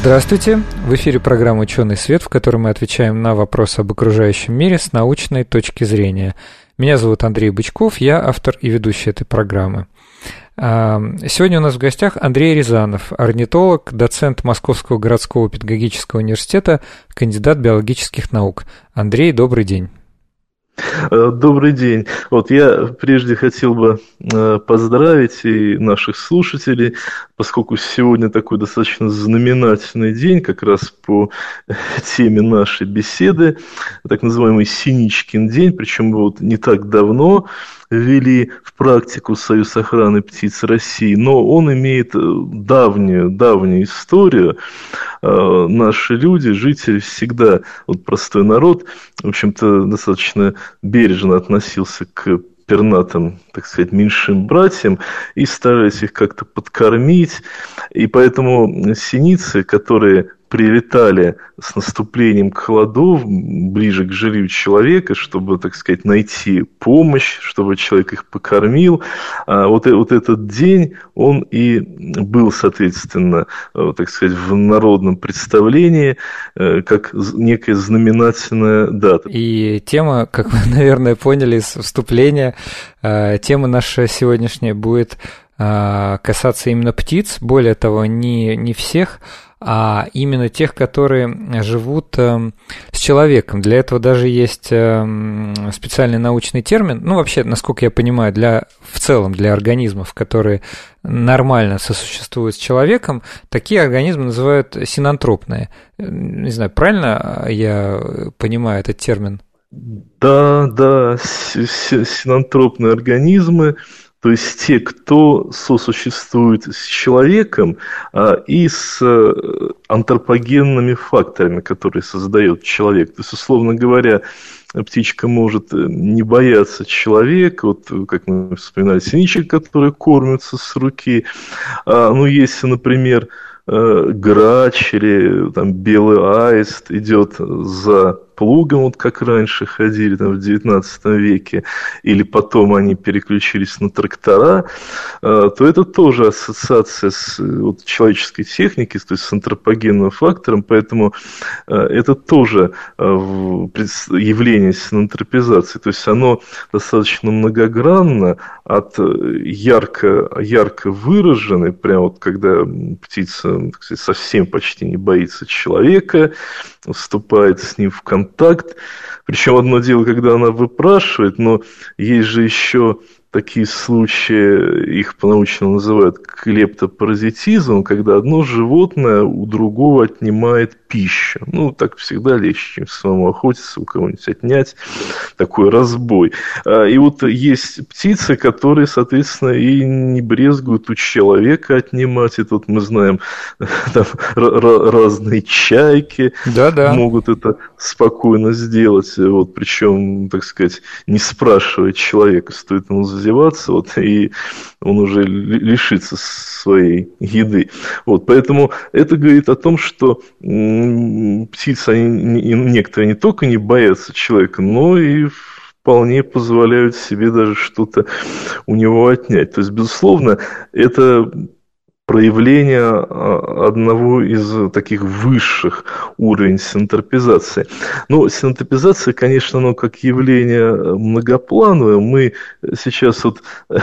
Здравствуйте! В эфире программа «Ученый свет», в которой мы отвечаем на вопросы об окружающем мире с научной точки зрения – меня зовут Андрей Бычков, я автор и ведущий этой программы. А, сегодня у нас в гостях Андрей Рязанов, орнитолог, доцент Московского городского педагогического университета, кандидат биологических наук. Андрей, добрый день. Э, добрый день. Вот я прежде хотел бы э, поздравить и наших слушателей, поскольку сегодня такой достаточно знаменательный день, как раз по теме нашей беседы, так называемый Синичкин день, причем вот не так давно ввели в практику Союз охраны птиц России, но он имеет э, давнюю, давнюю историю. Э, наши люди, жители всегда, вот простой народ, в общем-то, достаточно бережно относился к пернатым, так сказать, меньшим братьям и старались их как-то подкормить. И поэтому синицы, которые прилетали с наступлением к холодов ближе к жилью человека, чтобы, так сказать, найти помощь, чтобы человек их покормил. А вот, э, вот этот день, он и был, соответственно, э, так сказать, в народном представлении э, как некая знаменательная дата. И тема, как вы, наверное, поняли из вступления, тема наша сегодняшняя будет касаться именно птиц, более того, не, не всех, а именно тех, которые живут э, с человеком. Для этого даже есть э, специальный научный термин, ну вообще, насколько я понимаю, для в целом для организмов, которые нормально сосуществуют с человеком, такие организмы называют синантропные. Не знаю, правильно я понимаю этот термин? Да, да, синантропные организмы то есть те, кто сосуществует с человеком а, и с а, антропогенными факторами, которые создает человек. То есть, условно говоря, птичка может э, не бояться человека, вот как мы вспоминали, синичек, которые кормятся с руки. А, ну, если, например, э, грач или там белый аист идет за плугом, вот как раньше ходили там, в 19 веке, или потом они переключились на трактора, э, то это тоже ассоциация с вот, человеческой техникой, то есть с антропогенным фактором, поэтому э, это тоже э, явление синантропизации, то есть оно достаточно многогранно, от ярко, ярко выраженной, прям вот когда птица сказать, совсем почти не боится человека, вступает с ним в контакт. Причем одно дело, когда она выпрашивает, но есть же еще такие случаи, их по-научному называют клептопаразитизм, когда одно животное у другого отнимает пищу. Ну, так всегда легче, чем самому охотиться, у кого-нибудь отнять. Такой разбой. А, и вот есть птицы, которые, соответственно, и не брезгуют у человека отнимать. И тут мы знаем, там разные чайки да -да. могут это спокойно сделать. Вот, причем, так сказать, не спрашивая человека, стоит ему зазеваться, вот, и он уже лишится своей еды. Вот, поэтому это говорит о том, что птицы, они, некоторые не только не боятся человека, но и вполне позволяют себе даже что-то у него отнять. То есть, безусловно, это проявление а, одного из таких высших уровней синтропизации. Но синтропизация, конечно, ну, как явление многоплановое. Мы сейчас вот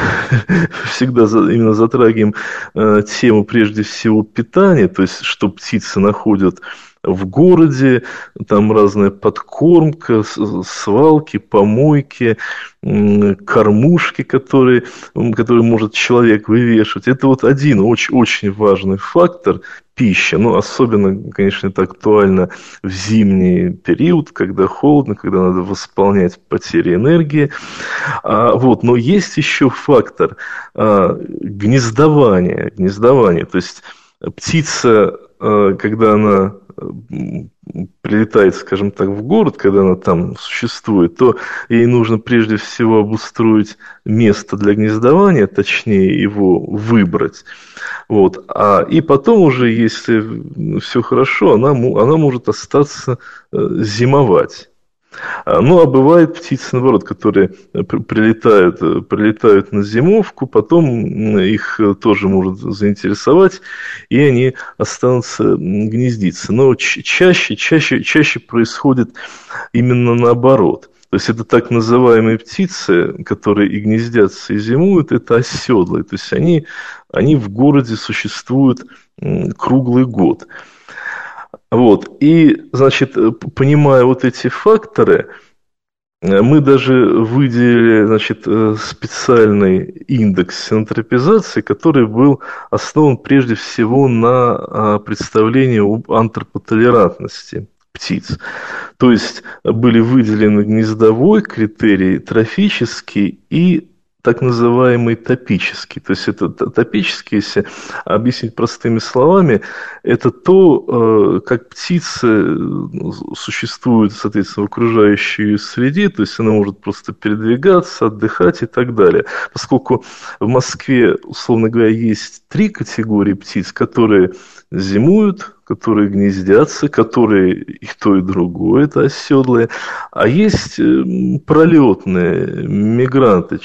всегда именно затрагиваем э, тему прежде всего питания, то есть что птицы находят в городе, там разная подкормка, свалки, помойки, кормушки, которые, которые может человек вывешивать. Это вот один очень, очень важный фактор пища. Ну, особенно, конечно, это актуально в зимний период, когда холодно, когда надо восполнять потери энергии. А, вот, но есть еще фактор а, гнездования. Гнездования. То есть птица когда она прилетает, скажем так, в город, когда она там существует, то ей нужно прежде всего обустроить место для гнездования, точнее его выбрать. Вот. А, и потом уже, если все хорошо, она, она может остаться э, зимовать. А, ну, а бывают птицы, наоборот, которые э, прилетают, э, прилетают на зимовку, потом их э, тоже может заинтересовать, и они останутся гнездиться. Но чаще, чаще, чаще происходит именно наоборот. То есть это так называемые птицы, которые и гнездятся, и зимуют, это оседлые. То есть они, они в городе существуют круглый год. Вот. И, значит, э, понимая вот эти факторы, э, мы даже выделили значит, э, специальный индекс синантропизации, который был основан прежде всего на а, представлении об антропотолерантности птиц. То есть были выделены гнездовой критерий, трофический и так называемый топический. То есть это топический, если объяснить простыми словами, это то, э, как птица ну, существует, соответственно, в окружающей среде, то есть она может просто передвигаться, отдыхать и так далее. Поскольку в Москве, условно говоря, есть три категории птиц, которые зимуют, которые гнездятся, которые и то, и другое, это оседлые. А есть э, пролетные мигранты,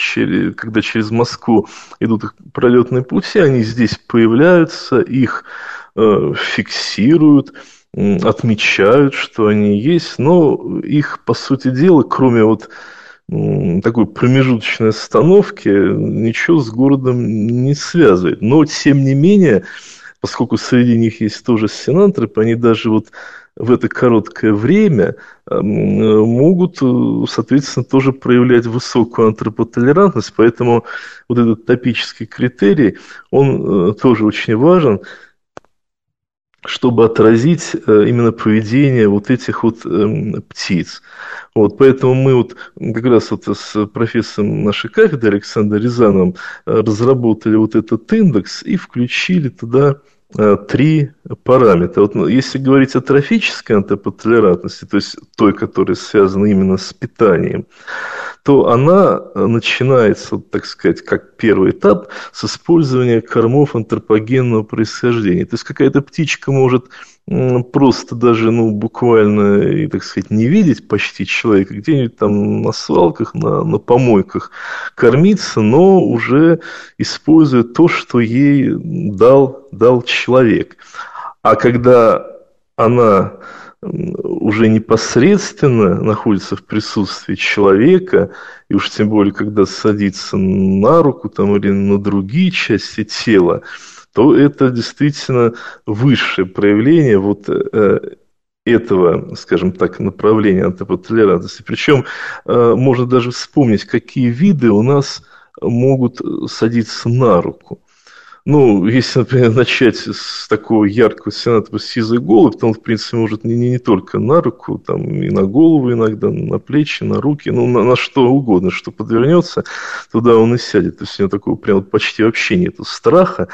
когда через Москву идут пролетные пути, они здесь появляются, их э, фиксируют, отмечают, что они есть, но их, по сути дела, кроме вот такой промежуточной остановки, ничего с городом не связывает. Но, тем не менее, поскольку среди них есть тоже синантропы, они даже вот в это короткое время могут, э, соответственно, тоже проявлять высокую антропотолерантность, поэтому вот этот топический критерий, он э, тоже очень важен, чтобы отразить э, именно поведение вот этих вот эм, птиц. Вот, поэтому мы вот как раз вот с профессором нашей кафедры Александром Рязановым разработали вот этот индекс и включили туда три параметра. Вот, ну, если говорить о трофической антропотолерантности, то есть той, которая связана именно с питанием, то она начинается, так сказать, как первый этап с использования кормов антропогенного происхождения. То есть какая-то птичка может просто даже, ну, буквально, и, так сказать, не видеть почти человека, где-нибудь там на свалках, на, на помойках кормиться, но уже используя то, что ей дал, дал человек. А когда она уже непосредственно находится в присутствии человека, и уж тем более, когда садится на руку там, или на другие части тела, то это действительно высшее проявление вот э, этого, скажем так, направления антропотолерантности. Причем э, можно даже вспомнить, какие виды у нас могут садиться на руку. Ну, если, например, начать с такого яркого сената сизой голубь, то он, в принципе, может не, не, не только на руку, там и на голову иногда, на плечи, на руки, ну, на, на что угодно, что подвернется, туда он и сядет. То есть у него такого прям почти вообще нет страха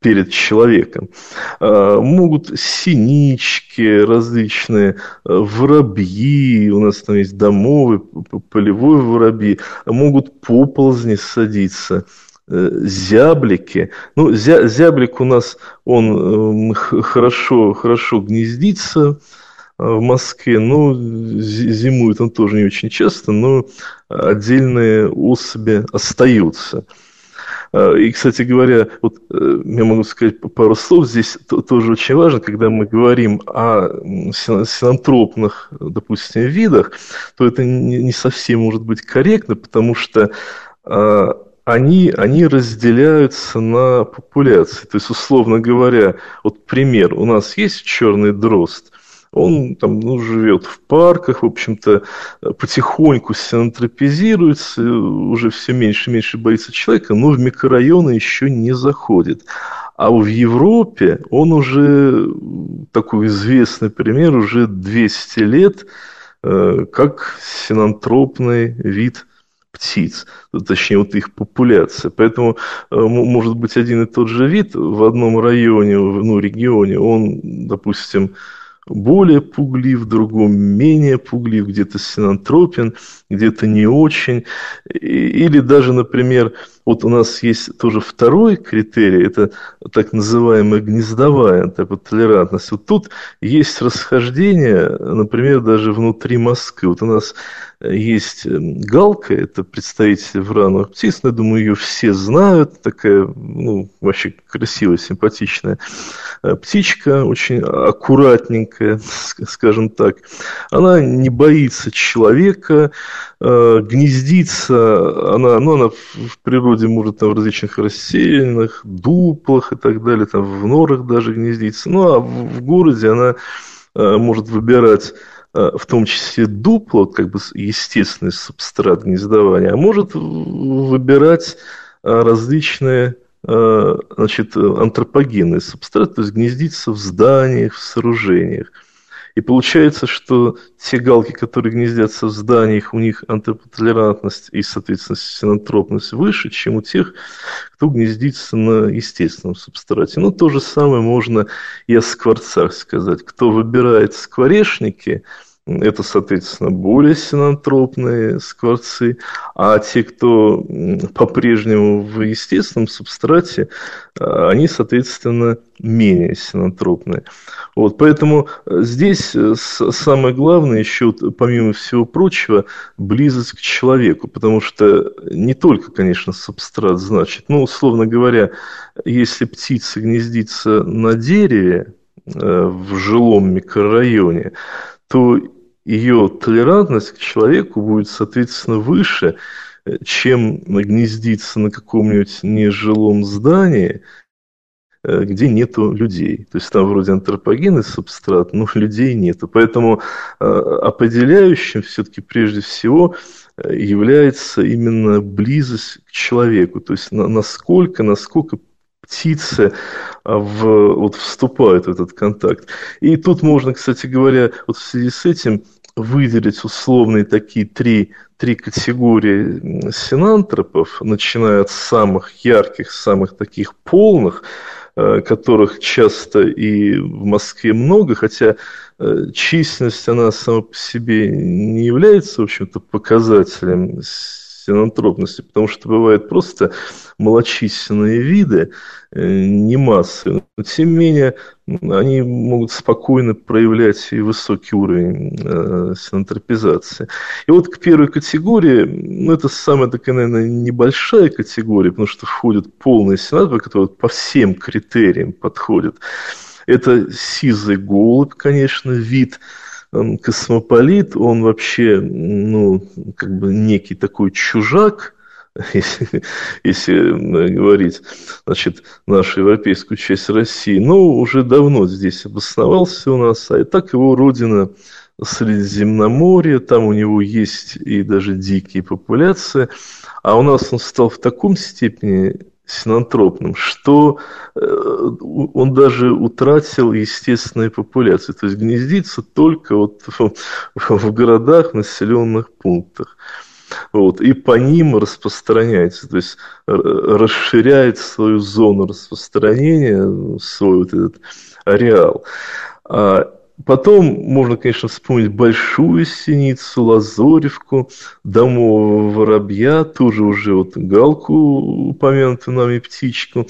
перед человеком. А, могут синички различные, а, воробьи, у нас там есть домовый, полевой воробьи, могут поползни садиться – Э, зяблики. Ну, зя, зяблик у нас, он э, хорошо, хорошо гнездится э, в Москве, но зимует он тоже не очень часто, но отдельные особи остаются. И, кстати говоря, вот я могу сказать пару слов здесь тоже очень важно, когда мы говорим о синантропных, допустим, видах, то это не совсем может быть корректно, потому что они, они разделяются на популяции. То есть, условно говоря, вот пример, у нас есть черный дрозд, он там ну, живет в парках, в общем-то, потихоньку синантропизируется, уже все меньше и меньше боится человека, но в микрорайоны еще не заходит. А в Европе он уже, такой известный пример, уже 200 лет, э, как синантропный вид птиц, точнее вот их популяция. Поэтому э, может быть один и тот же вид в одном районе, ну, регионе, он, допустим, более пуглив, в другом менее пуглив, где-то синантропен, где-то не очень. Или даже, например, вот у нас есть тоже второй критерий, это так называемая гнездовая антропотолерантность. Вот тут есть расхождение, например, даже внутри Москвы. Вот у нас есть эм, галка, это представитель врановых птиц, но я думаю, ее все знают, такая, ну, вообще красивая, симпатичная э, птичка, очень аккуратненькая, скажем так. Она не боится человека, э, гнездится, она, ну, она в природе может там в различных рассеянных, дуплах и так далее, там в норах даже гнездится. Ну, а в городе она э, может выбирать Э, в том числе дупло, как бы естественный субстрат гнездования, а может выбирать э, различные э, значит, антропогенные субстраты, то есть гнездиться в зданиях, в сооружениях. И получается, что те галки, которые гнездятся в зданиях, у них антропотолерантность и, соответственно, синантропность выше, чем у тех, кто гнездится на естественном субстрате. Ну, то же самое можно и о скворцах сказать. Кто выбирает скворечники – это, соответственно, более синантропные скворцы, а те, кто по-прежнему в естественном субстрате, а, они, соответственно, менее синантропные. Вот, поэтому здесь э, самое главное еще, помимо всего прочего, близость к человеку, потому что не только, конечно, субстрат значит, ну, условно говоря, если птица гнездится на дереве, э, в жилом микрорайоне, то ее толерантность к человеку будет, соответственно, выше, э, чем гнездиться на каком-нибудь нежилом здании, э, где нету людей. То есть там вроде антропогенный субстрат, но людей нету. Поэтому э, определяющим все-таки прежде всего является именно близость к человеку. То есть насколько, насколько птицы в, вот, вступают в этот контакт. И тут можно, кстати говоря, вот в связи с этим выделить условные такие три, три категории синантропов, начиная от самых ярких, самых таких полных, э, которых часто и в Москве много, хотя э, численность, она сама по себе не является, в общем-то, показателем синантропности, потому что бывают просто малочисленные виды, э, не массы. Но, тем не менее, они могут спокойно проявлять и высокий уровень э, синантропизации. И вот к первой категории, ну, это самая такая, наверное, небольшая категория, потому что входят полные сенаторы, которые по всем критериям подходят. Это сизый голубь, конечно, вид – космополит, он вообще, ну, как бы некий такой чужак, если, если говорить, значит, нашу европейскую часть России, но уже давно здесь обосновался у нас, а и так его родина Средиземноморье, там у него есть и даже дикие популяции, а у нас он стал в таком степени синантропным, что э, он даже утратил естественные популяции, то есть гнездится только вот в, городах, населенных пунктах. Вот, и по ним распространяется, то есть расширяет свою зону распространения, свой вот этот ареал. Потом можно, конечно, вспомнить Большую Синицу, Лазоревку, Домового Воробья, тоже уже вот Галку, упомянутую нами птичку.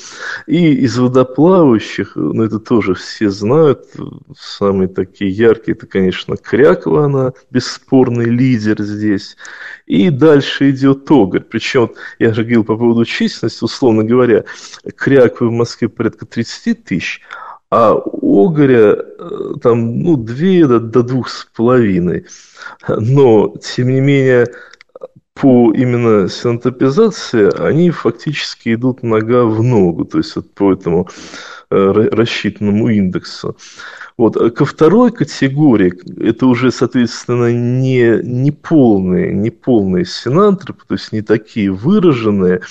И из водоплавающих, ну это тоже все знают, самые такие яркие, это, конечно, Крякова, она бесспорный лидер здесь. И дальше идет Огарь. Причем, я же говорил по поводу численности, условно говоря, Кряковы в Москве порядка 30 тысяч, а Огоря э, там, ну, две до, до двух с половиной. Но, тем не менее, по именно синтопизации они фактически идут нога в ногу, то есть вот по этому э, рассчитанному индексу. Вот. Ко второй категории, это уже, соответственно, не, не полные, не полные синантропы, то есть не такие выраженные,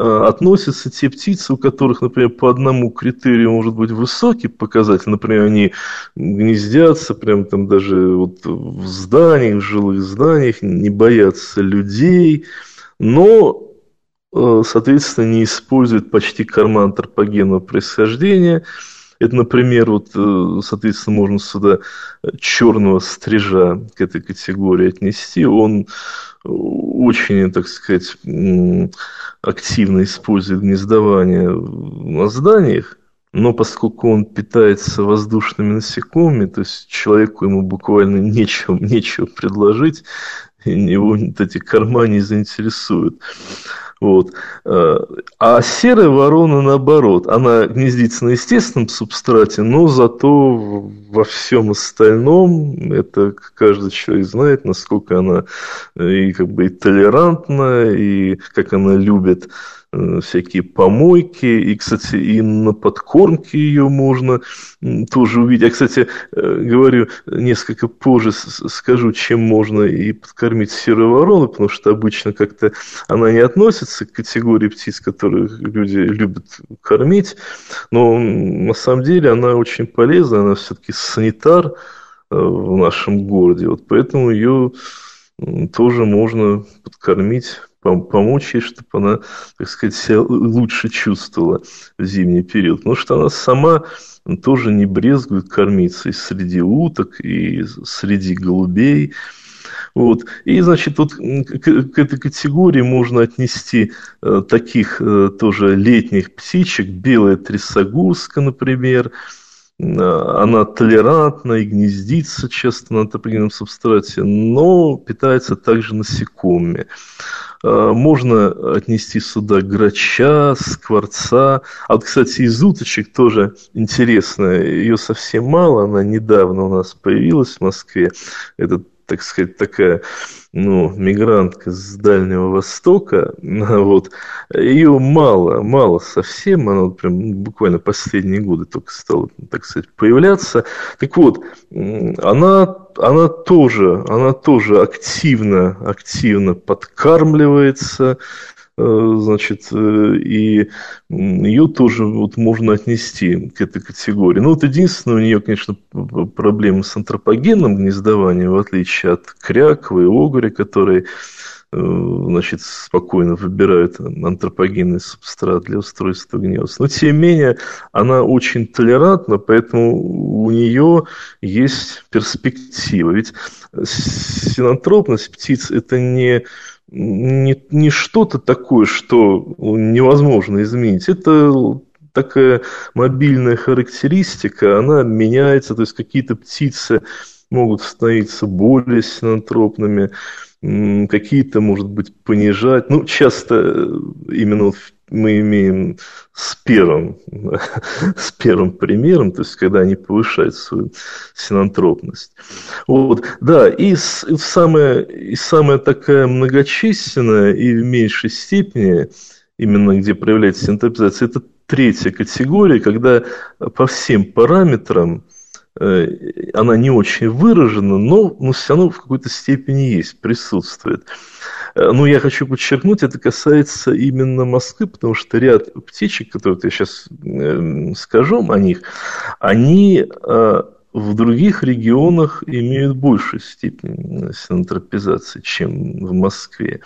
Э, относятся те птицы, у которых, например, по одному критерию может быть высокий показатель, например, они гнездятся прям там даже вот в зданиях, в жилых зданиях, не боятся людей, но, э, соответственно, не использует почти корма антропогенного происхождения. Это, например, вот, э, соответственно, можно сюда черного стрижа к этой категории отнести. Он очень, так сказать, активно использует гнездование на зданиях, но поскольку он питается воздушными насекомыми, то есть человеку ему буквально нечего, нечего предложить, его вот эти корма не заинтересуют. Вот. А серая ворона, наоборот, она гнездится на естественном субстрате, но зато во всем остальном, это каждый человек знает, насколько она и как бы и толерантна, и как она любит Э, всякие помойки, и, кстати, и на подкормке ее можно тоже увидеть. Я, кстати, э, говорю несколько позже, скажу, чем можно и подкормить серую ворону, потому что обычно как-то она не относится к категории птиц, которых люди любят кормить, но на самом деле она очень полезна, она все-таки санитар э, в нашем городе, вот поэтому ее тоже можно подкормить помочь ей, чтобы она, так сказать, себя лучше чувствовала в зимний период. Потому что она сама тоже не брезгует кормиться и среди уток, и среди голубей. Вот. И, значит, вот к, к этой категории можно отнести э, таких э, тоже летних птичек, белая трясогузка, например, э, она толерантна и гнездится часто на антропогенном субстрате, но питается также насекомыми. Э, можно отнести сюда грача, скворца. А вот, кстати, из уточек тоже интересно. Ее совсем мало. Она недавно у нас появилась в Москве. Это так сказать, такая, ну, мигрантка с Дальнего Востока, вот, ее мало, мало совсем, она вот прям буквально последние годы только стала, так сказать, появляться. Так вот, она, она тоже, она тоже активно, активно подкармливается, значит, э, и ее тоже вот можно отнести к этой категории. Ну, вот единственное, у нее, конечно, проблемы с антропогенным гнездованием, в отличие от кряквы и огуря, которые э, значит, спокойно выбирают антропогенный субстрат для устройства гнезд. Но, тем не менее, она очень толерантна, поэтому у нее есть перспектива. Ведь синантропность птиц – это не не, не что-то такое, что невозможно изменить. Это такая мобильная характеристика, она меняется, то есть какие-то птицы могут становиться более синантропными, какие-то, может быть, понижать. Ну, часто э, именно в мы имеем с первым, с первым примером, то есть когда они повышают свою синантропность. Вот, да, и, и, самая, и самая такая многочисленная и в меньшей степени, именно где проявляется синантропизация, это третья категория, когда по всем параметрам э, она не очень выражена, но, но все равно в какой-то степени есть, присутствует. Э, ну, я хочу подчеркнуть, это касается именно Москвы, потому что ряд птичек, которые я сейчас эм, скажу о них, они э, в других регионах имеют большую степень синантропизации, чем в Москве.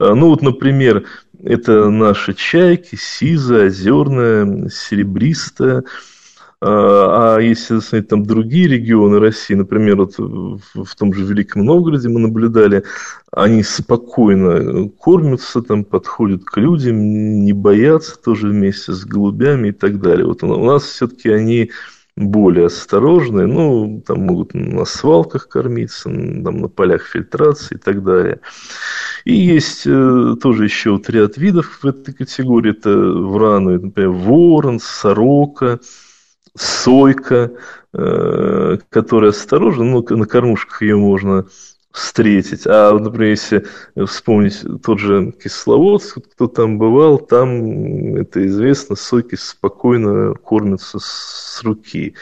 Э, ну, вот, например, это наши чайки, сиза, озерная, серебристая, а, а если смотреть там другие регионы России, например, вот в том же Великом Новгороде мы наблюдали, они спокойно кормятся, там подходят к людям, не боятся тоже вместе с голубями и так далее. Вот у нас все-таки они более осторожные, ну, там могут на свалках кормиться, там на полях фильтрации и так далее. И есть э, тоже еще вот ряд видов в этой категории. Это враны, например, ворон, сорока, сойка, э, которая осторожна, ну, на кормушках ее можно встретить. А, например, если вспомнить тот же Кисловодск, кто там бывал, там, это известно, сойки спокойно кормятся с руки.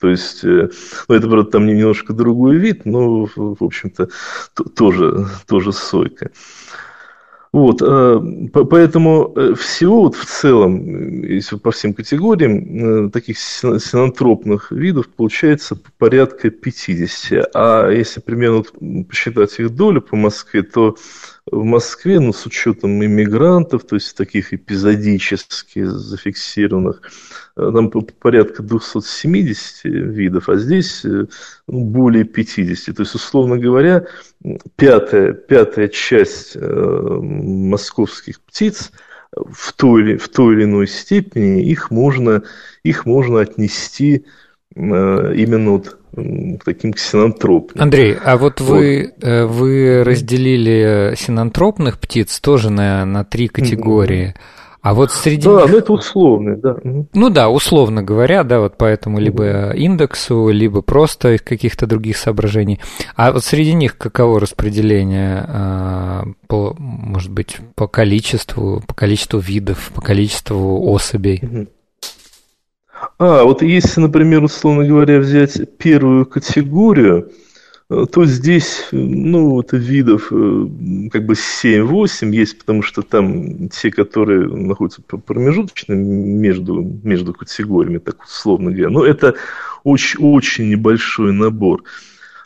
То есть, э, ну, это, правда, там немножко другой вид, но, в общем-то, тоже, тоже сойка. Вот, э, поэтому э, всего вот в целом, если по всем категориям, э, таких синантропных видов получается порядка 50. А если примерно посчитать их долю по Москве, то в Москве, ну, с учетом иммигрантов, то есть таких эпизодически зафиксированных, э, там порядка 270 видов, а здесь ну, более 50. То есть, условно говоря, пятая, пятая часть московских птиц в той, в той или иной степени их можно, их можно отнести именно вот таким ксенантропным. Андрей, а вот вы, вот. Э, вы разделили синантропных птиц тоже на, на три категории. А вот среди Да, них... ну это условно, да. Ну да, условно говоря, да, вот поэтому либо индексу, либо просто из каких-то других соображений. А вот среди них каково распределение, а, по, может быть, по количеству, по количеству видов, по количеству особей? А, вот если, например, условно говоря, взять первую категорию, э, то здесь, ну, вот видов э, как бы 7-8 есть, потому что там те, которые находятся промежуточно между, между категориями, так условно говоря. Но это очень, очень небольшой набор.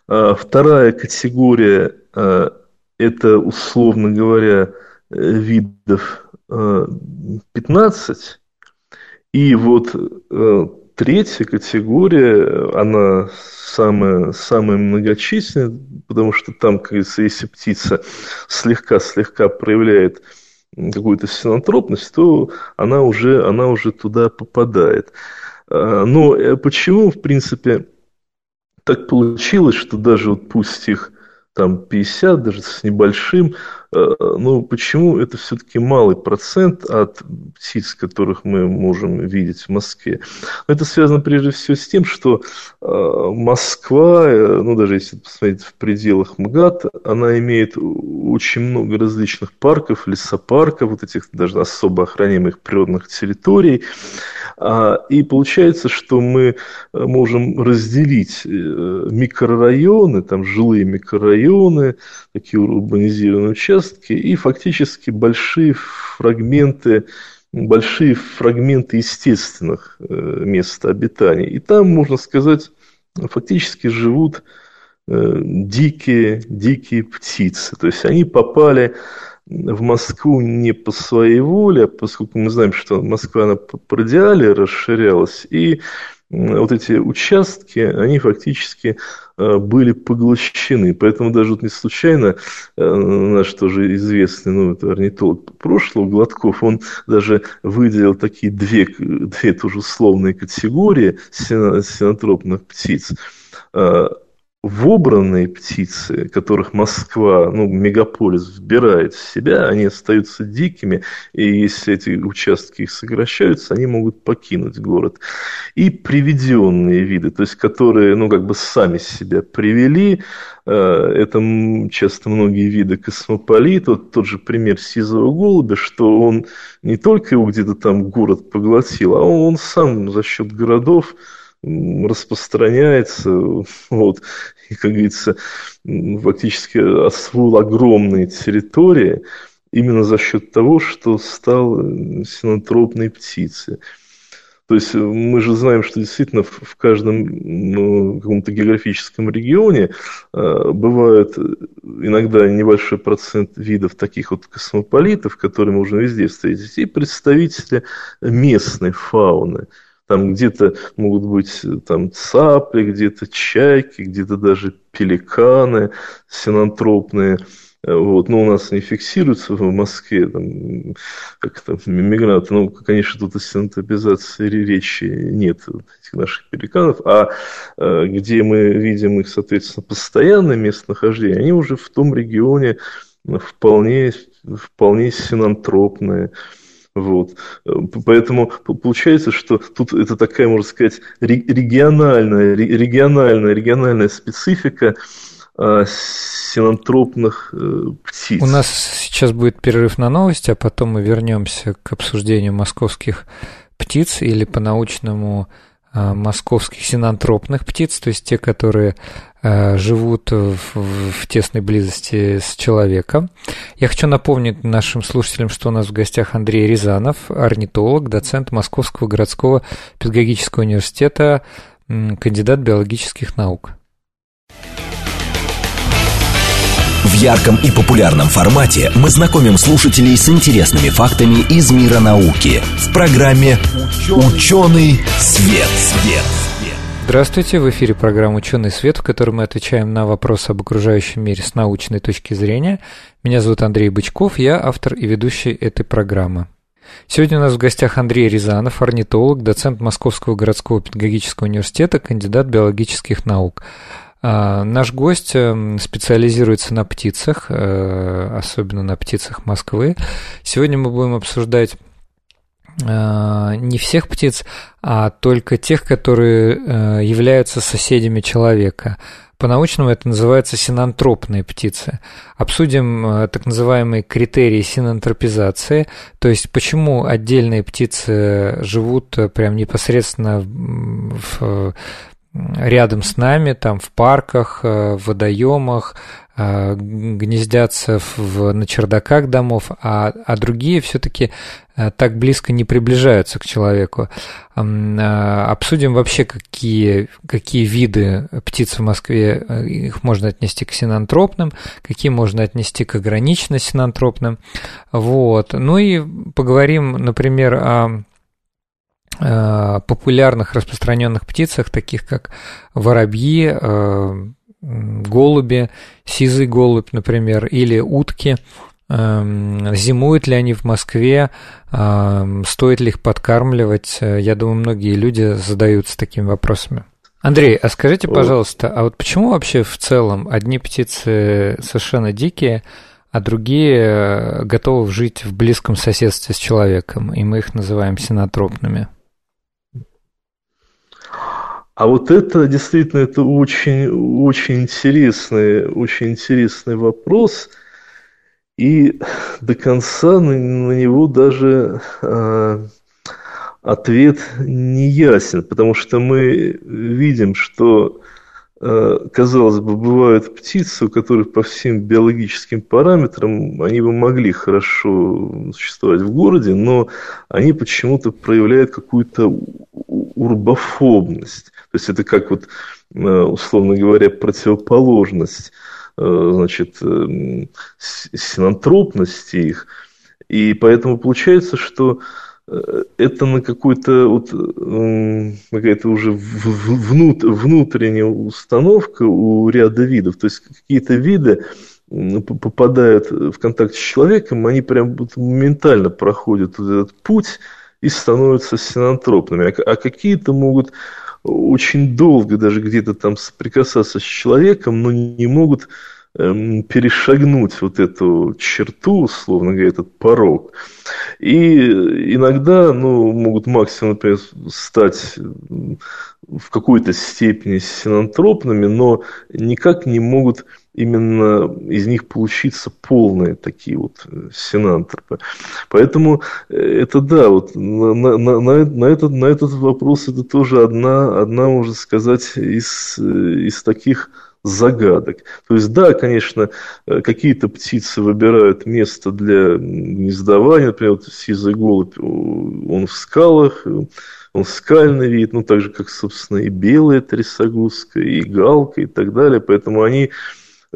А вторая категория э, – это, условно говоря, видов 15, и вот э, третья категория, она самая, самая многочисленная, потому что там, как говорится, если птица слегка-слегка проявляет какую-то синантропность, то она уже, она уже туда попадает. А, но э, почему, в принципе, так получилось, что даже вот пусть их там 50, даже с небольшим, Э, ну, почему это все-таки малый процент от птиц, которых мы можем видеть в Москве? Это связано прежде всего с тем, что э, Москва, э, ну, даже если посмотреть в пределах МГАТ, она имеет очень много различных парков, лесопарков, вот этих даже особо охраняемых природных территорий. А, и получается, что мы можем разделить микрорайоны, там жилые микрорайоны, такие урбанизированные участки, участки и фактически большие фрагменты большие фрагменты естественных э, мест обитания. И там, можно сказать, фактически живут э, дикие, дикие птицы. То есть они попали в Москву не по своей воле, а поскольку мы знаем, что Москва она по радиале расширялась, и вот эти участки, они фактически были поглощены. Поэтому даже вот не случайно э, наш тоже известный, ну, это орнитолог прошлого, Гладков, он даже выделил такие две, две тоже условные категории синотропных птиц э, вобранные птицы, которых Москва, ну, мегаполис вбирает в себя, они остаются дикими, и если эти участки их сокращаются, они могут покинуть город. И приведенные виды, то есть которые, ну, как бы сами себя привели, э, это часто многие виды космополит, вот тот же пример сизого голубя, что он не только его где-то там город поглотил, а он сам за счет городов распространяется, вот, и, как говорится, фактически освоил огромные территории именно за счет того, что стал э, синотропной птицей. То есть э, мы же знаем, что действительно в каждом ну, каком-то географическом регионе э, бывает иногда небольшой процент видов таких вот космополитов, которые можно везде встретить, и представители местной фауны. Там где-то могут быть э, там цапли, где-то чайки, где-то даже пеликаны синантропные. Э, вот, но у нас не фиксируются в Москве, там, как то мигранты. Ну, конечно, тут о синантропизации речи нет этих наших пеликанов, а э, где мы видим их, соответственно, постоянное местонахождение, они уже в том регионе вполне, вполне синантропные. Вот. Поэтому получается, что тут это такая, можно сказать, региональная, региональная, региональная специфика а, синантропных э, птиц. У нас сейчас будет перерыв на новости, а потом мы вернемся к обсуждению московских птиц или по-научному московских синантропных птиц, то есть те, которые а, живут в тесной близости с человеком. Я хочу напомнить нашим слушателям, что у нас в гостях Андрей Рязанов, орнитолог, доцент Московского городского педагогического университета, кандидат биологических наук. В ярком и популярном формате мы знакомим слушателей с интересными фактами из мира науки в программе «Ученый свет». свет. Здравствуйте, в эфире программа «Ученый свет», в которой мы отвечаем на вопросы об окружающем мире с научной точки зрения. Меня зовут Андрей Бычков, я автор и ведущий этой программы. Сегодня у нас в гостях Андрей Рязанов, орнитолог, доцент Московского городского педагогического университета, кандидат биологических наук. А, наш гость эм, специализируется на птицах, э, особенно на птицах Москвы. Сегодня мы будем обсуждать э, не всех птиц, а только тех, которые э, являются соседями человека. По-научному это называется синантропные птицы. Обсудим так называемые критерии синантропизации, то есть почему отдельные птицы живут прям непосредственно в рядом с нами, там в парках, э, в водоемах, э, гнездятся в, на чердаках домов, а, а другие все-таки э, так близко не приближаются к человеку. Обсудим вообще, какие, какие виды птиц в Москве, их можно отнести к синантропным, какие можно отнести к ограниченно синантропным. Вот. Ну и поговорим, например, о популярных распространенных птицах, таких как воробьи, э, голуби, сизый голубь, например, или утки. Эм, зимуют ли они в Москве? Эм, стоит ли их подкармливать? Э, я думаю, многие люди задаются такими вопросами. Андрей, а скажите, пожалуйста, а вот почему вообще в целом одни птицы совершенно дикие, а другие готовы жить в близком соседстве с человеком, и мы их называем синотропными? А вот это действительно это очень, очень интересный, очень интересный вопрос. И до конца на, на него даже э, ответ не ясен, потому что мы видим, что Э, казалось бы, бывают птицы, у которых по всем биологическим параметрам они бы могли хорошо существовать в городе, но они почему-то проявляют какую-то урбофобность. То есть это как вот, э, условно говоря, противоположность э, значит, синантропности их. И поэтому получается, что это на какой-то вот какая-то уже внут, внутренняя установка у ряда видов. То есть какие-то виды попадают в контакт с человеком, они прям моментально проходят этот путь и становятся синантропными. А, а какие-то могут очень долго даже где-то там соприкасаться с человеком, но не могут перешагнуть вот эту черту, условно говоря, этот порог. И иногда ну, могут максимум, например, стать в какой-то степени синантропными, но никак не могут именно из них получиться полные такие вот э, синантропы. Поэтому э, это да, вот на, на, на, на, этот, на этот вопрос это тоже одна, одна можно сказать, из, э, из таких загадок. То есть, да, конечно, э, какие-то птицы выбирают место для гнездования, например, вот сизый голубь, он в скалах, он скальный вид, ну, так же, как, собственно, и белая трясогузка, и галка, и так далее, поэтому они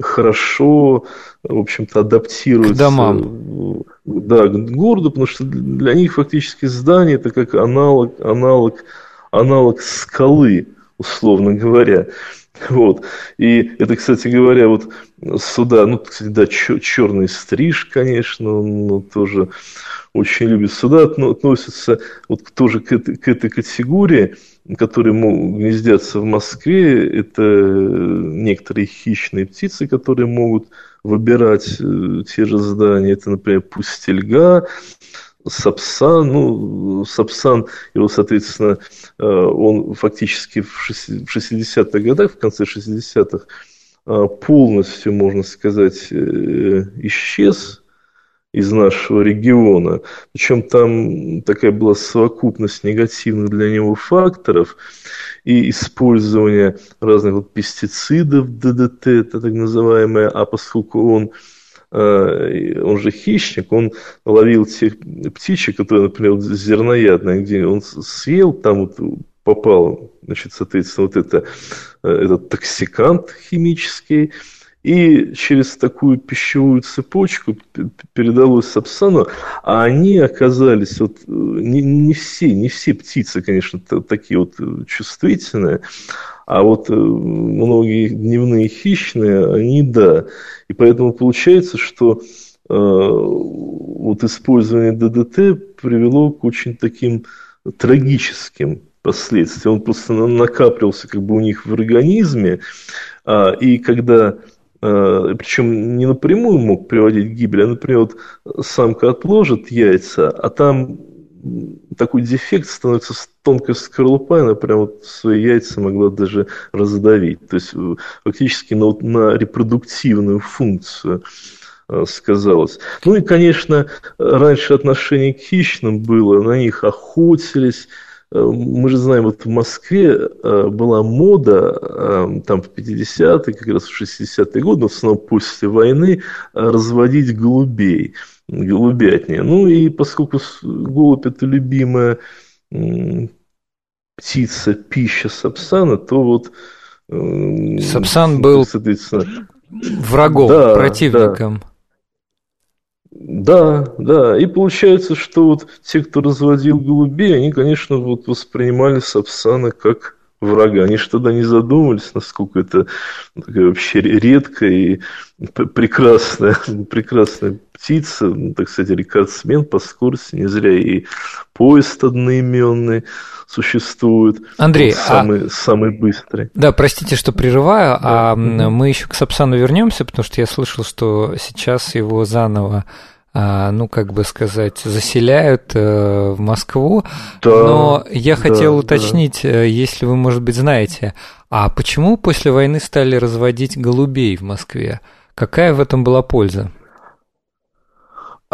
хорошо, в общем-то, адаптируются. К домам. Да, к городу, потому что для них фактически здание это как аналог, аналог, аналог скалы, условно говоря. Вот. И это, кстати говоря, вот сюда, ну, кстати, да, черный стриж, конечно, он ну, тоже очень любит. Сюда относятся вот тоже к этой, к этой категории, которые могут гнездятся в Москве. Это некоторые хищные птицы, которые могут выбирать э, те же здания. Это, например, пустельга, Сапсан, ну, Сапсан, его, соответственно, э, он фактически в 60-х годах, в конце 60-х, э, полностью, можно сказать, э, исчез из нашего региона. Причем там такая была совокупность негативных для него факторов и использование разных вот пестицидов ДДТ, это так называемое, а поскольку он он же хищник, он ловил тех птичек, которые, например, зерноядные, где он съел, там вот попал, значит, соответственно, вот это, э, этот токсикант химический, и через такую пищевую цепочку передалось Сапсану, а они оказались, вот, не, не все, не все птицы, конечно, такие вот чувствительные, а вот э, многие дневные хищные, они да. И поэтому получается, что э, вот использование ДДТ привело к очень таким трагическим последствиям. Он просто накапливался как бы у них в организме, а, и когда причем не напрямую мог приводить к гибели, а, например, вот самка отложит яйца, а там такой дефект становится тонкой скорлупой, она прям вот свои яйца могла даже раздавить. То есть э, фактически на, на репродуктивную функцию э, сказалось. Ну и, конечно, раньше отношение к хищным было, на них охотились, Э, мы же знаем, вот в Москве э, была мода э, там в 50-е, как раз в 60-е годы, в основном после войны, разводить голубей, голубятни. Ну и поскольку голубь это любимая птица, пища Сапсана, то вот... Сапсан был врагом, да, противником. Да. Да, да. И получается, что вот те, кто разводил голубей, они, конечно, вот воспринимали Сапсана как врага. Они же тогда не задумывались, насколько это такая вообще редкая и прекрасная, прекрасная птица, ну, так сказать, рекордсмен по скорости, не зря и поезд одноименный существует. Андрей, самый, а... самый быстрый. Да, простите, что прерываю, да. а мы еще к Сапсану вернемся, потому что я слышал, что сейчас его заново а, ну, как бы сказать, заселяют э, в Москву. Да, Но я хотел да, уточнить, да. Э, если вы, может быть, знаете, а почему после войны стали разводить голубей в Москве? Какая в этом была польза?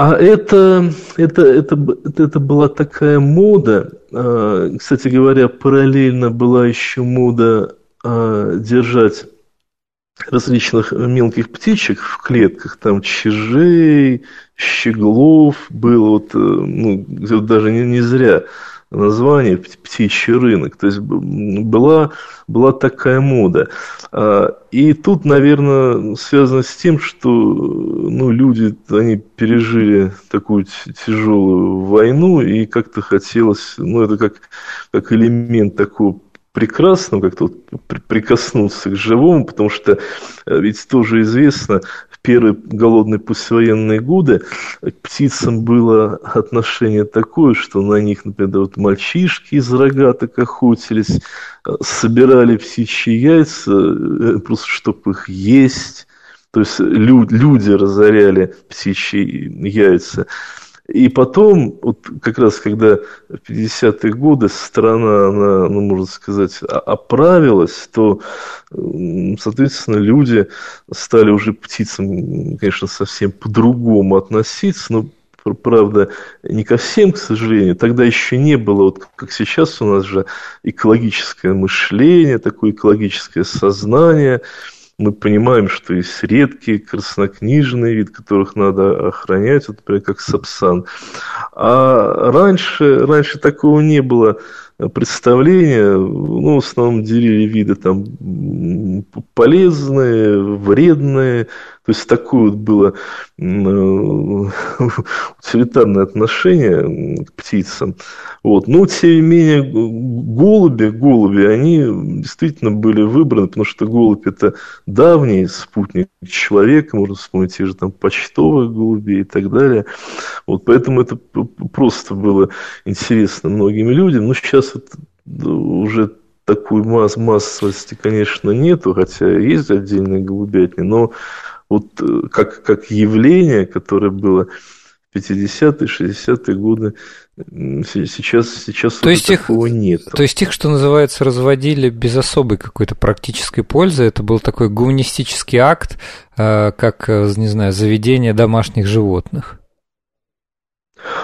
А это, это, это, это, была такая мода. А, кстати говоря, параллельно была еще мода а, держать различных мелких птичек в клетках, там чижей, щеглов было, вот, э, ну, даже не, не зря название «Птичий рынок». То есть была, была такая мода. А, и тут, наверное, связано с тем, что ну, люди, они пережили такую тяжелую войну, и как-то хотелось, ну, это как, как элемент такого прекрасно как-то вот прикоснуться к живому, потому что э, ведь тоже известно, первые голодные послевоенные годы к птицам было отношение такое, что на них, например, вот мальчишки из рогаток охотились, э, собирали птичьи яйца, э, просто чтобы их есть, то есть люди разоряли птичьи яйца. И потом, вот как раз когда в 50-е годы страна, она, ну, можно сказать, оправилась, то, соответственно, люди стали уже птицам, конечно, совсем по-другому относиться, но правда, не ко всем, к сожалению. Тогда еще не было, вот как сейчас у нас же экологическое мышление, такое экологическое сознание – мы понимаем, что есть редкие краснокнижные вид, которых надо охранять, вот, например, как сапсан. А раньше, раньше такого не было представления, ну, в основном делили виды там полезные, вредные, то есть такое вот было э, утилитарное отношение к птицам. Вот. Но, тем не менее, голуби, голуби, они действительно были выбраны, потому что голубь – это давний спутник человека, можно вспомнить те же там почтовые голуби и так далее. Вот, поэтому это просто было интересно многим людям. Но сейчас вот уже такой масс массовости, конечно, нету, хотя есть отдельные голубятни, но вот э, как, как явление, которое было в 50-е, 60-е годы, сейчас, сейчас то есть такого их, нет. То есть их, что называется, разводили без особой какой-то практической пользы. Это был такой гуманистический акт, э, как, э, не знаю, заведение домашних животных.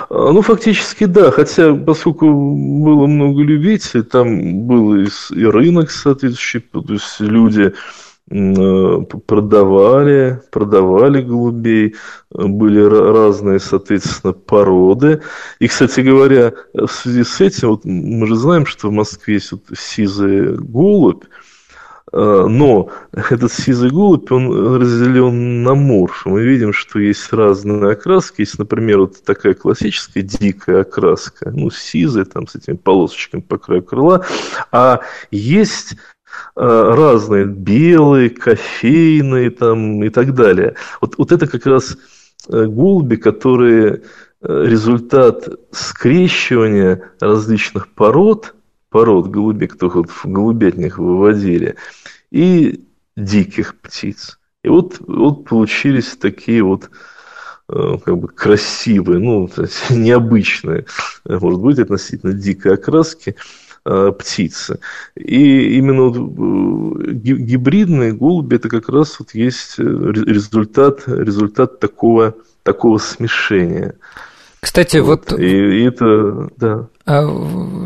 А, ну, фактически да, хотя поскольку было много любителей, там был и, и рынок соответствующий, то есть люди Э, продавали, продавали голубей, были разные, соответственно, породы. И, кстати говоря, в связи с этим, вот мы же знаем, что в Москве есть вот сизый голубь, а, но этот сизый голубь, он разделен на морфы. Мы видим, что есть разные окраски. Есть, например, вот такая классическая дикая окраска, ну, сизая, там, с этими полосочками по краю крыла. А есть разные, белые, кофейные там и так далее. Вот, вот это как раз э, голуби, которые э, результат скрещивания различных пород, пород голубей, которых вот в голубятнях выводили, и диких птиц. И вот, вот получились такие вот э, как бы красивые, ну, необычные, может быть, относительно дикой окраски э, птицы. И именно вот э, гибридные голуби это как раз вот есть результат, результат такого, такого смешения. Кстати, вот... вот... И, и это, да. А,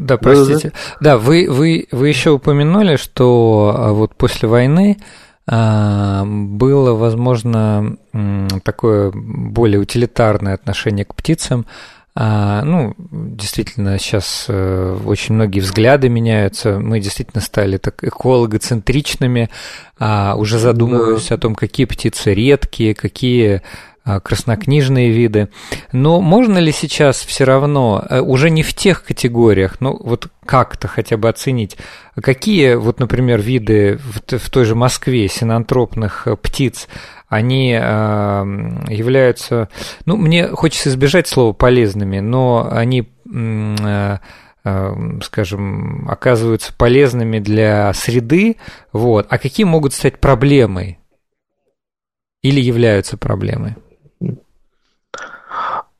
да, простите. Да, да, вы, вы, вы еще упомянули, что а, вот после войны а, было, возможно, такое более утилитарное отношение к птицам. А, ну, действительно, сейчас э, очень многие взгляды меняются. Мы действительно стали так экологоцентричными, а, уже задумываясь да. о том, какие птицы редкие, какие а, краснокнижные виды. Но можно ли сейчас все равно, э, уже не в тех категориях, но вот как-то хотя бы оценить, какие, вот, например, виды в, той же Москве синантропных птиц, они э, являются, ну, мне хочется избежать слова полезными, но они э, скажем, оказываются полезными для среды, вот, а какие могут стать проблемой или являются проблемой?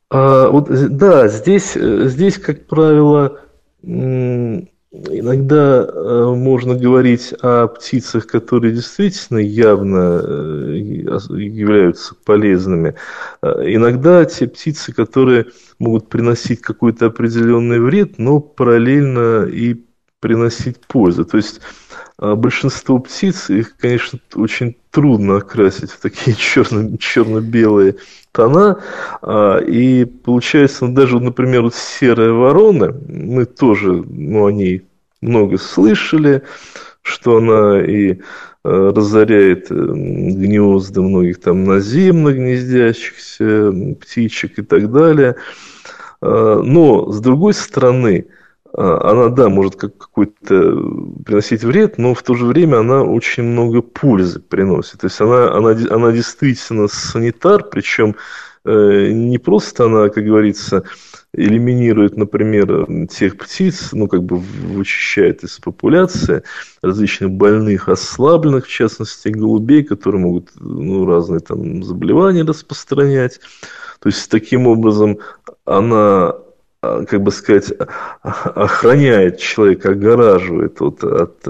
А, вот, да, здесь, здесь, как правило, иногда э, можно говорить о птицах, которые действительно явно э, являются полезными. А, иногда те птицы, которые могут приносить какой-то определенный вред, но параллельно и приносить пользу. То есть а большинство птиц, их, конечно, очень трудно окрасить в такие черно- черно-белые тона. А, и получается, ну, даже, например, вот серая ворона, мы тоже ну, о ней много слышали, что она и а, разоряет э, гнезда многих там наземных гнездящихся птичек и так далее. Но, с другой стороны, а, она, да, может как какой-то приносить вред, но в то же время она очень много пользы приносит. То есть она, она, она действительно санитар, причем э, не просто она, как говорится, элиминирует, например, тех птиц, ну, как бы вычищает из популяции различных больных, ослабленных, в частности, голубей, которые могут ну, разные там заболевания распространять. То есть, таким образом, она а, как бы сказать, охраняет человека, огораживает вот от,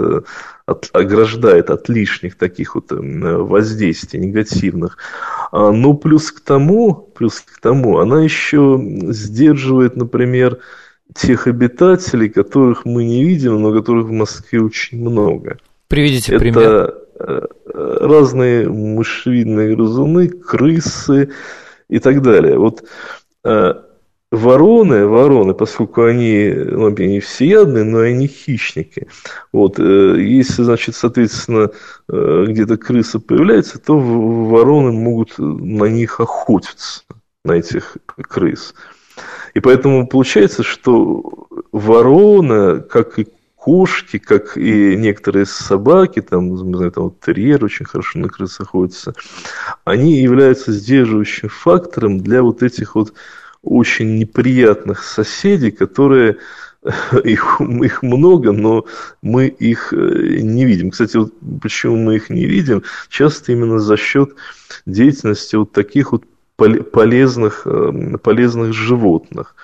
от, ограждает от лишних таких вот воздействий негативных. А, но плюс к тому, плюс к тому, она еще сдерживает, например, тех обитателей, которых мы не видим, но которых в Москве очень много. Приведите Это пример. Э, разные мышевидные грызуны, крысы и так далее. Вот э, Вороны, вороны, поскольку они, ну, они всеядные, но они хищники. Вот, э, если, значит, соответственно, э, где-то крыса появляется, то вороны могут на них охотиться, на этих крыс. И поэтому получается, что ворона, как и кошки, как и некоторые собаки, там, мы знаем, там вот терьер очень хорошо на крысах охотится, они являются сдерживающим фактором для вот этих вот очень неприятных соседей, которые их, их много, но мы их э, не видим. Кстати, вот почему мы их не видим? Часто именно за счет деятельности вот таких вот полезных, э, полезных животных.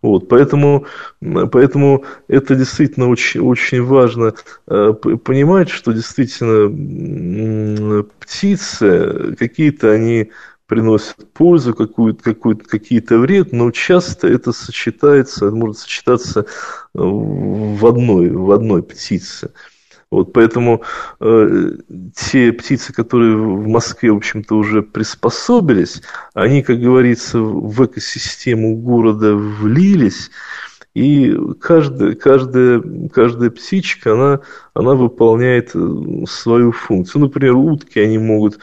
Вот, поэтому, поэтому это действительно очень, очень важно э, понимать, что действительно птицы, какие-то они приносит пользу, какую-то, какую какие-то вред, но часто это сочетается, может сочетаться э, в одной, в одной птице. Вот, поэтому э, те птицы, которые в Москве, в общем-то, уже приспособились, они, как говорится, в экосистему города влились, И каждая, каждая, каждая птичка, она, она выполняет э, свою функцию. Например, утки, они могут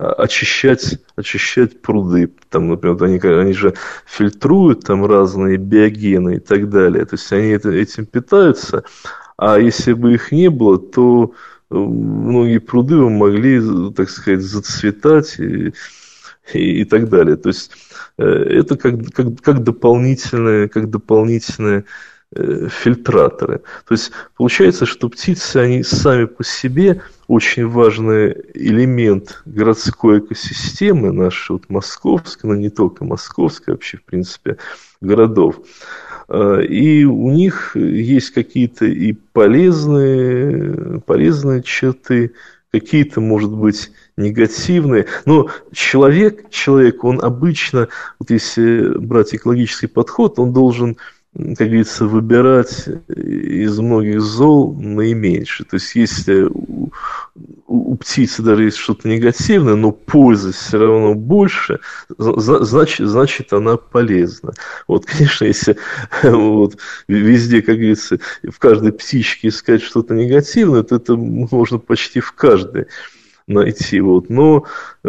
очищать, очищать пруды. Там, например, они, они же фильтруют там разные биогены и так далее. То есть они этим питаются. А если бы их не было, то многие пруды бы могли, так сказать, зацветать и, и, и так далее. То есть э, это как, как, как дополнительные, как дополнительные э, фильтраторы. То есть получается, что птицы, они сами по себе очень важный элемент городской экосистемы нашей, вот московской, но не только московской, вообще, в принципе, городов. Э, и у них есть какие-то и полезные, полезные черты, какие-то, может быть, негативные. Но человек, человек, он обычно, вот если брать экологический подход, он должен как говорится, выбирать из многих зол наименьшее. То есть, если у, у птицы даже есть что-то негативное, но пользы все равно больше, значит, значит она полезна. Вот, конечно, если вот, везде, как говорится, в каждой птичке искать что-то негативное, то это можно почти в каждой найти. Вот. Но, э,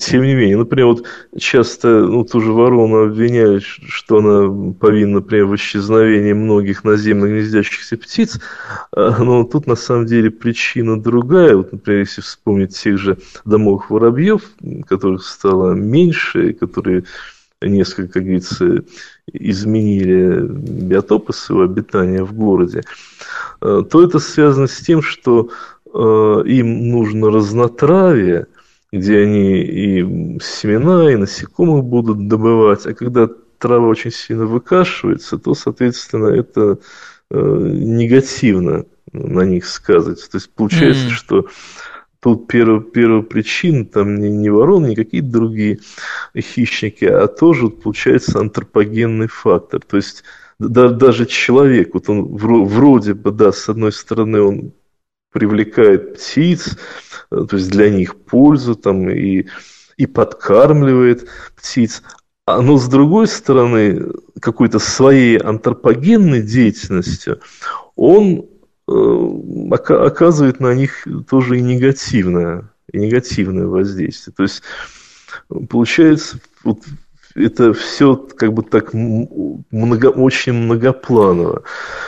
тем не менее, например, вот часто ну, ту же ворону обвиняют, что она повинна, например, в исчезновении многих наземных гнездящихся птиц, а, но тут на самом деле причина другая. Вот, например, если вспомнить тех же домовых воробьев, которых стало меньше, которые несколько, как говорится, изменили биотопы своего обитания в городе, э, то это связано с тем, что им нужно разнотравие, где они и семена, и насекомых будут добывать, а когда трава очень сильно выкашивается, то, соответственно, это э, негативно на них сказывается. То есть получается, mm. что тут первая, причина, там не, не вороны, не какие-то другие хищники, а тоже получается антропогенный фактор. То есть да, даже человек, вот он вроде бы, да, с одной стороны, он привлекает птиц, э, то есть для них пользу там, и, и подкармливает птиц. А, но с другой стороны, какой-то своей антропогенной деятельностью он э, оказывает на них тоже и негативное, и негативное воздействие. То есть получается, вот это все как бы так много, очень многопланово.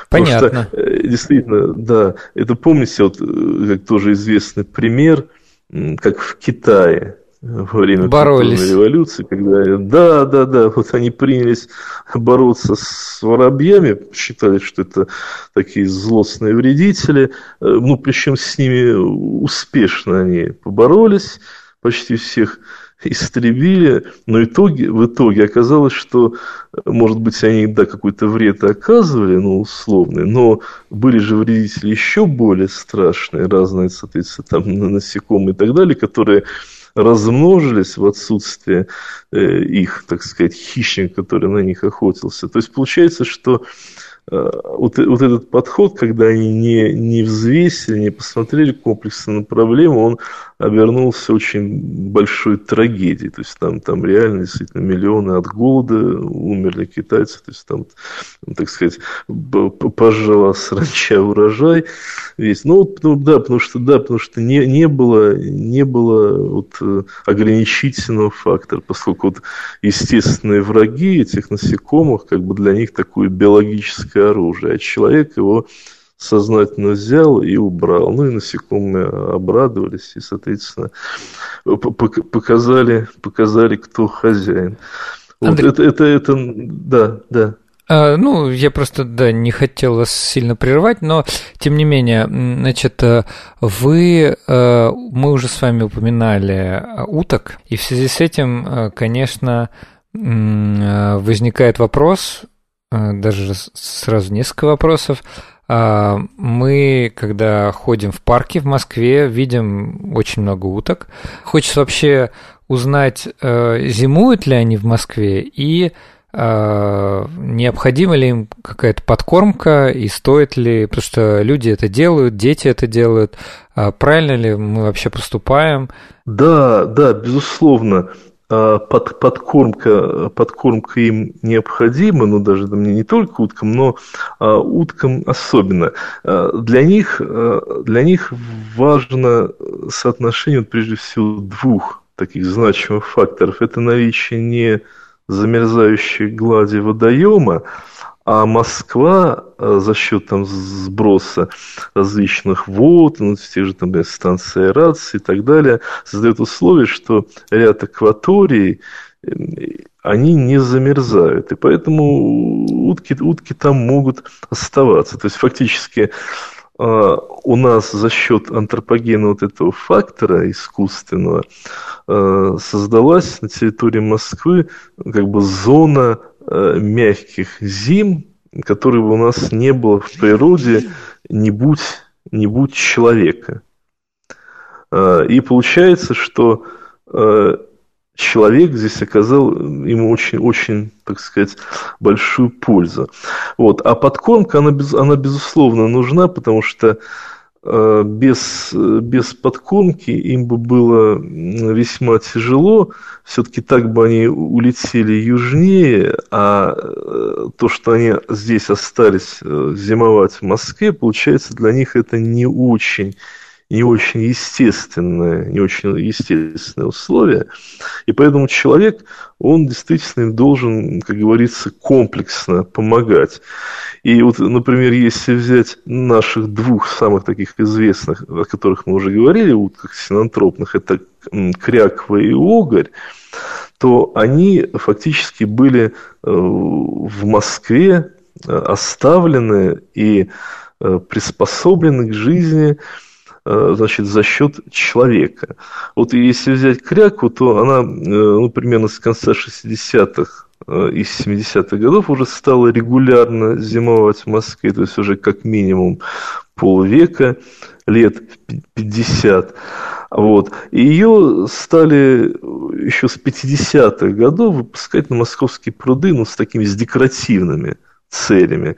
Понятно. Что, э, действительно, да, это помните, вот э, как тоже известный пример, как в Китае во время Боролись. революции, когда да, да, да, вот они принялись бороться с воробьями, считали, что это такие злостные вредители, э, ну причем с ними успешно они поборолись, почти всех истребили, но итоге, в итоге оказалось, что, может быть, они, да, какой-то вред оказывали, ну, условный, но были же вредители еще более страшные, разные, соответственно, там, насекомые и так далее, которые размножились в отсутствие э, их, так сказать, хищника, который на них охотился. То есть получается, что Э, вот, вот этот подход, когда они не, не взвесили, не посмотрели комплексно на проблему, он обернулся очень большой трагедией. То есть там, там реально действительно миллионы от голода умерли китайцы. То есть там, так сказать, пожала сранча урожай весь. Ну, ну да, потому что да, потому что не, не было, не было вот э, ограничительного фактора, поскольку вот естественные враги этих насекомых, как бы для них такое биологическое оружие, а человек его сознательно взял и убрал. Ну и насекомые обрадовались и, соответственно, показали, показали кто хозяин. Андрей... Вот это, это, это, да, да. А, ну, я просто, да, не хотел вас сильно прерывать, но, тем не менее, значит, э, вы, э, мы уже с вами упоминали уток, и в связи с этим, э, конечно, возникает вопрос, даже сразу несколько вопросов, мы, когда ходим в парке в Москве, видим очень много уток. Хочется вообще узнать, зимуют ли они в Москве и а, необходима ли им какая-то подкормка и стоит ли, потому что люди это делают, дети это делают, а правильно ли мы вообще поступаем? Да, да, безусловно. А, под, подкормка, подкормка им необходима, ну даже да, не только уткам, но а, уткам особенно. А, для них, для них важно соотношение, вот, прежде всего, двух таких значимых факторов. Это наличие не замерзающей глади водоема, а Москва э, за счет там сброса различных вод, ну, тех же там станций аэрации и так далее, создает условия, что ряд акваторий они не замерзают, и поэтому утки, утки там могут оставаться. То есть фактически э, у нас за счет антропогена вот этого фактора искусственного э, создалась на территории Москвы как бы зона Э, мягких зим, которые бы у нас не было в природе, не будь, не будь человека. Э, и получается, что э, человек здесь оказал ему очень, очень, так сказать, большую пользу. Вот. А подкормка, она, без, она безусловно нужна, потому что Э, без, без подкормки им бы было весьма тяжело. Все-таки так бы они улетели южнее, а э, то, что они здесь остались э, зимовать в Москве, получается, для них это не очень не очень естественное, не очень естественное условие. И поэтому человек, он действительно должен, как говорится, комплексно помогать. И вот, например, если взять наших двух самых таких известных, о которых мы уже говорили, утках синантропных, это кряква и угорь, то они фактически были э, в Москве э, оставлены и э, приспособлены к жизни значит, за счет человека. Вот если взять кряку, то она, э, ну, примерно с конца 60-х э, и 70-х годов уже стала регулярно зимовать в Москве, то есть уже как минимум полвека, лет 50. Вот. И ее стали еще с 50-х годов выпускать на московские пруды, ну, с такими, с декоративными целями.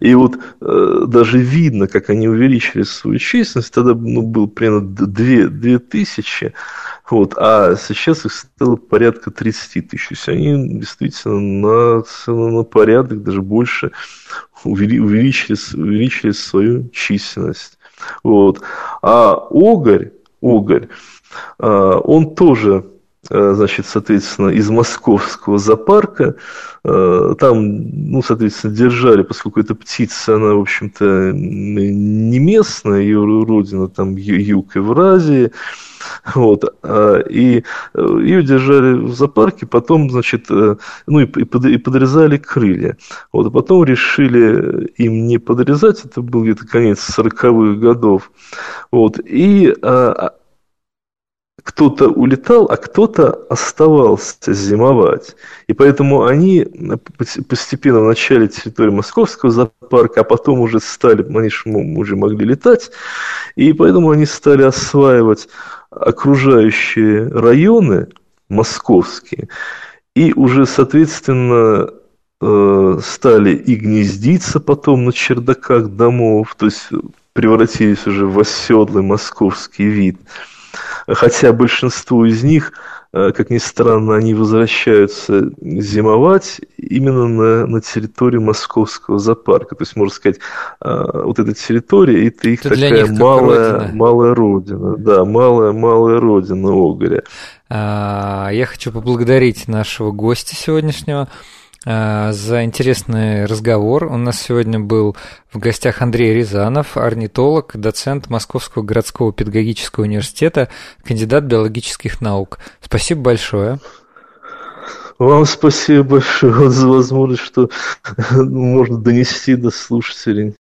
И вот э, даже видно, как они увеличили свою численность. Тогда ну, было примерно 2, 2 тысячи, вот, а сейчас их стало порядка 30 тысяч. То есть они действительно на, на порядок, даже больше увеличили, увеличили свою численность. Вот. А Огарь, Огарь, э, он тоже значит, соответственно, из московского зоопарка. Э, там, ну, соответственно, держали, поскольку эта птица, она, в общем-то, не местная, ее родина там юг Евразии. Вот, а, и э, ее держали в зоопарке, потом, значит, ну и, подрезали крылья. Вот, а потом решили им не подрезать, это был где-то конец 40-х годов. Вот, и а, кто-то улетал, а кто-то оставался зимовать. И поэтому они постепенно в начале территории Московского зоопарка, а потом уже стали, они же уже могли летать, и поэтому они стали осваивать окружающие районы московские, и уже, соответственно, э, стали и гнездиться потом на чердаках домов, то есть превратились уже в оседлый московский вид – хотя большинство из них, э, как ни странно, они возвращаются зимовать именно на, на территории московского зоопарка. То есть, можно сказать, э, вот эта территория, это их это такая малая, родина. малая родина. Да, малая, малая родина Огаря. А, я хочу поблагодарить нашего гостя сегодняшнего, за интересный разговор. У нас сегодня был в гостях Андрей Рязанов, орнитолог, доцент Московского городского педагогического университета, кандидат биологических наук. Спасибо большое. Вам спасибо большое за возможность, что можно донести до слушателей